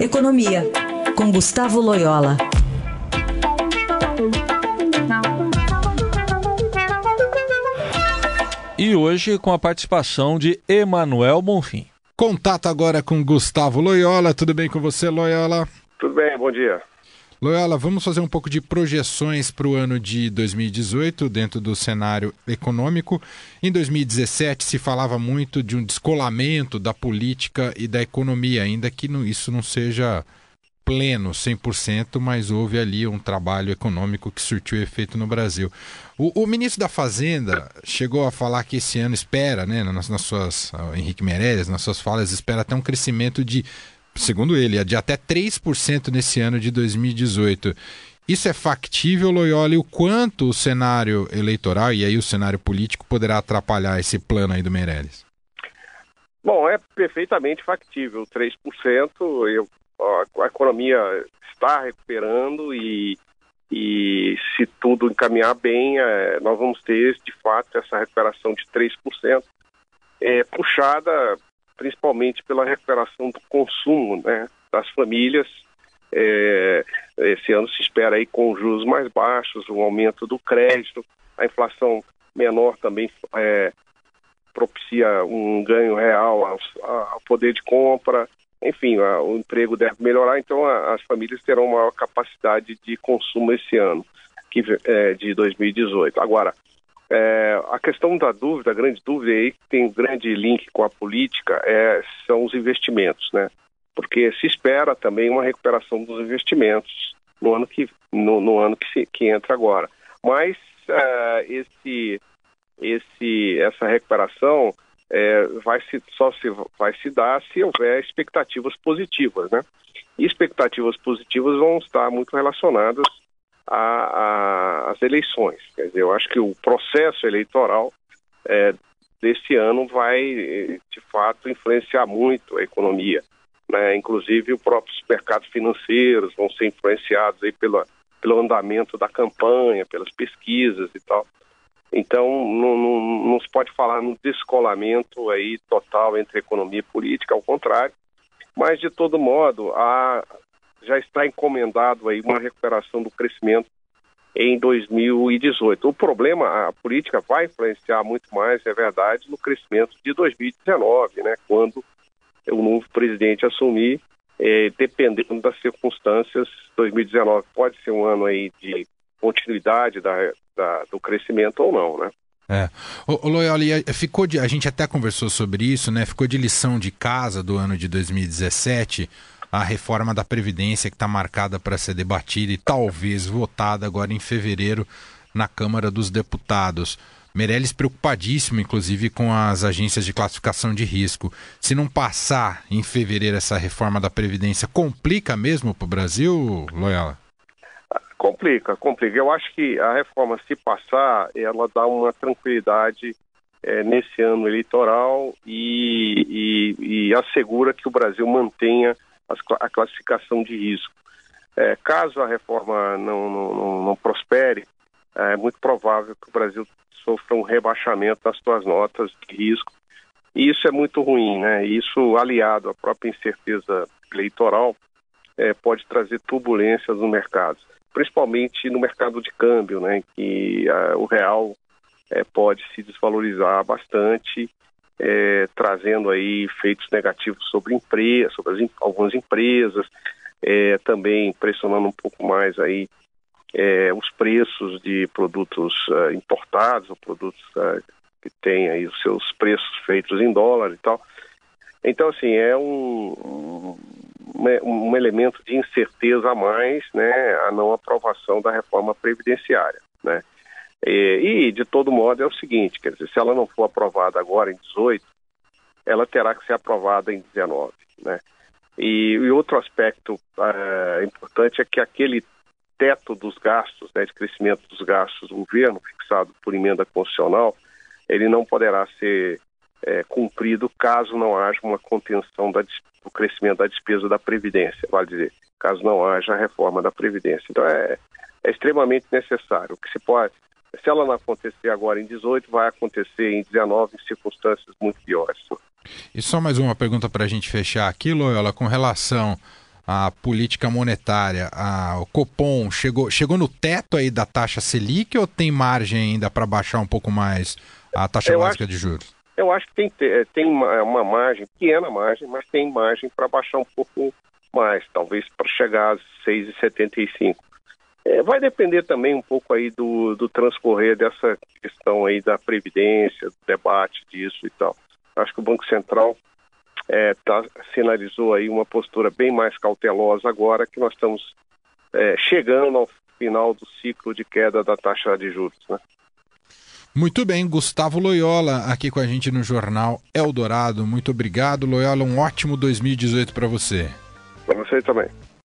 Economia, com Gustavo Loyola. E hoje com a participação de Emanuel Bonfim. Contato agora com Gustavo Loyola. Tudo bem com você, Loyola? Tudo bem, bom dia. Loyola, vamos fazer um pouco de projeções para o ano de 2018 dentro do cenário econômico. Em 2017 se falava muito de um descolamento da política e da economia, ainda que isso não seja pleno, 100%, mas houve ali um trabalho econômico que surtiu efeito no Brasil. O, o ministro da Fazenda chegou a falar que esse ano espera, né, nas, nas suas, Henrique Meirelles, nas suas falas, espera até um crescimento de segundo ele, é de até 3% nesse ano de 2018. Isso é factível, Loyola, e o quanto o cenário eleitoral e aí o cenário político poderá atrapalhar esse plano aí do Meirelles? Bom, é perfeitamente factível. 3%, eu, a, economia está recuperando e, e se tudo encaminhar bem, é, nós vamos ter, de fato, essa recuperação de 3%, é, puxada principalmente pela recuperação do consumo né, das famílias. É, esse ano se espera aí com juros mais baixos, um aumento do crédito, a inflação menor também é, propicia um ganho real ao, ao, poder de compra, enfim, a, o emprego deve melhorar, então a, as famílias terão maior capacidade de consumo esse ano que, é, de 2018. Agora, é, a questão da dúvida, a grande dúvida aí, que tem um grande link com a política, é, são os investimentos, né? Porque se espera também uma recuperação dos investimentos no ano que, no, no ano que, se, que entra agora. Mas é, esse, esse, essa recuperação é, vai se, só se, vai se dar se houver expectativas positivas, né? E expectativas positivas vão estar muito relacionadas a, a, as eleições. Quer dizer, eu acho que o processo eleitoral é, desse ano vai, de fato, influenciar muito a economia. Né? Inclusive, os próprios mercados financeiros vão ser influenciados aí pela, pelo andamento da campanha, pelas pesquisas e tal. Então, não, não, não se pode falar no descolamento aí total entre economia e política, ao contrário. Mas, de todo modo, a, já está encomendado aí uma recuperação do crescimento em 2018. O problema, a política vai influenciar muito mais, é verdade, no crescimento de 2019, né, quando o novo presidente assumir, eh, dependendo das circunstâncias, 2019 pode ser um ano aí de continuidade da, da do crescimento ou não, né? É. O, o Loyola, ficou de, a gente até conversou sobre isso, né? Ficou de lição de casa do ano de 2017 a reforma da Previdência que está marcada para ser debatida e talvez votada agora em fevereiro na Câmara dos Deputados. Meirelles preocupadíssimo, inclusive, com as agências de classificação de risco. Se não passar em fevereiro essa reforma da Previdência, complica mesmo para o Brasil, Loyola? Complica, complica. Eu acho que a reforma, se passar, ela dá uma tranquilidade é, nesse ano eleitoral e, e, e assegura que o Brasil mantenha a classificação de risco. É, caso a reforma não, não, não, prospere, é muito provável que o Brasil sofra um rebaixamento das suas notas de risco. E isso é muito ruim, né? Isso, aliado à própria incerteza eleitoral, é, pode trazer turbulências no mercado, principalmente no mercado de câmbio, né? Que o real é, pode se desvalorizar bastante é, trazendo aí efeitos negativos sobre empresas, sobre as, algumas empresas, é, também pressionando um pouco mais aí é, os preços de produtos uh, importados ou produtos uh, que têm aí os seus preços feitos em dólar e tal. Então, assim, é um, um, um elemento de incerteza a mais, né, a não aprovação da reforma previdenciária, né. E, de todo modo, é o seguinte: quer dizer, se ela não for aprovada agora em 18, ela terá que ser aprovada em 19. Né? E, e outro aspecto uh, importante é que aquele teto dos gastos, né, de crescimento dos gastos do governo, fixado por emenda constitucional, ele não poderá ser é, cumprido caso não haja uma contenção da, do crescimento da despesa da Previdência, vale dizer, caso não haja a reforma da Previdência. Então é, é extremamente necessário. O que se pode, se ela não acontecer agora em 18, vai acontecer em 19 em circunstâncias muito piores. E só mais uma pergunta para a gente fechar aqui, Loyola, com relação a política monetária, a, o Copom chegou, chegou no teto aí da taxa Selic ou tem margem ainda para baixar um pouco mais a taxa eu básica acho, de juros? Eu acho que tem, eh, tem uma, uma margem, pequena margem, mas tem margem para baixar um pouco mais, talvez para chegar a 6,75. É, vai depender também um pouco aí do, do transcorrer dessa questão aí da previdência, do debate disso e tal. Acho que o Banco Central é, tá, sinalizou aí uma postura bem mais cautelosa agora que nós estamos é, chegando ao final do ciclo de queda da taxa de juros. Né? Muito bem, Gustavo Loyola aqui com a gente no Jornal Eldorado. Muito obrigado, Loyola. Um ótimo 2018 para você. Para você também.